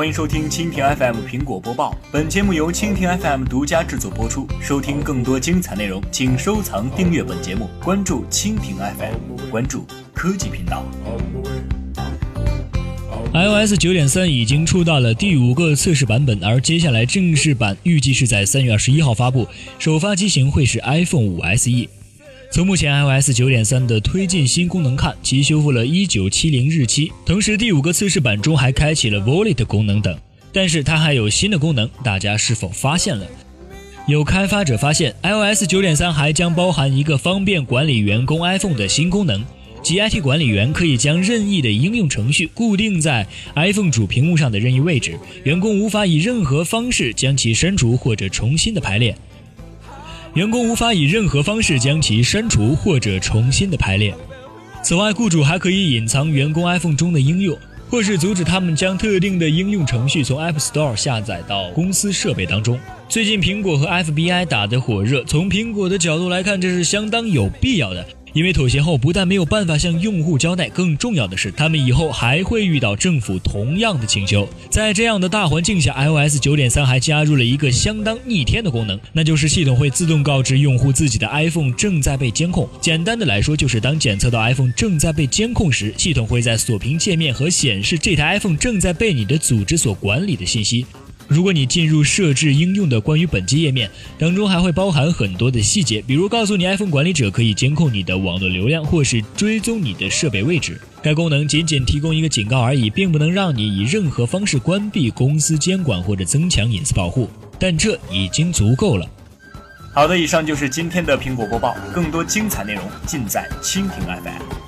欢迎收听蜻蜓 FM 苹果播报。本节目由蜻蜓 FM 独家制作播出。收听更多精彩内容，请收藏订阅本节目，关注蜻蜓 FM，关注科技频道。iOS 九点三已经出到了第五个测试版本，而接下来正式版预计是在三月二十一号发布，首发机型会是 iPhone 五 SE。从目前 iOS 九点三的推进新功能看，其修复了一九七零日期，同时第五个测试版中还开启了 Wallet 功能等。但是它还有新的功能，大家是否发现了？有开发者发现，iOS 九点三还将包含一个方便管理员工 iPhone 的新功能，即 IT 管理员可以将任意的应用程序固定在 iPhone 主屏幕上的任意位置，员工无法以任何方式将其删除或者重新的排列。员工无法以任何方式将其删除或者重新的排列。此外，雇主还可以隐藏员工 iPhone 中的应用，或是阻止他们将特定的应用程序从 App Store 下载到公司设备当中。最近，苹果和 FBI 打得火热，从苹果的角度来看，这是相当有必要的。因为妥协后不但没有办法向用户交代，更重要的是，他们以后还会遇到政府同样的请求。在这样的大环境下，iOS 九点三还加入了一个相当逆天的功能，那就是系统会自动告知用户自己的 iPhone 正在被监控。简单的来说，就是当检测到 iPhone 正在被监控时，系统会在锁屏界面和显示这台 iPhone 正在被你的组织所管理的信息。如果你进入设置应用的关于本机页面当中，还会包含很多的细节，比如告诉你 iPhone 管理者可以监控你的网络流量，或是追踪你的设备位置。该功能仅仅提供一个警告而已，并不能让你以任何方式关闭公司监管或者增强隐私保护，但这已经足够了。好的，以上就是今天的苹果播报，更多精彩内容尽在蜻蜓 FM。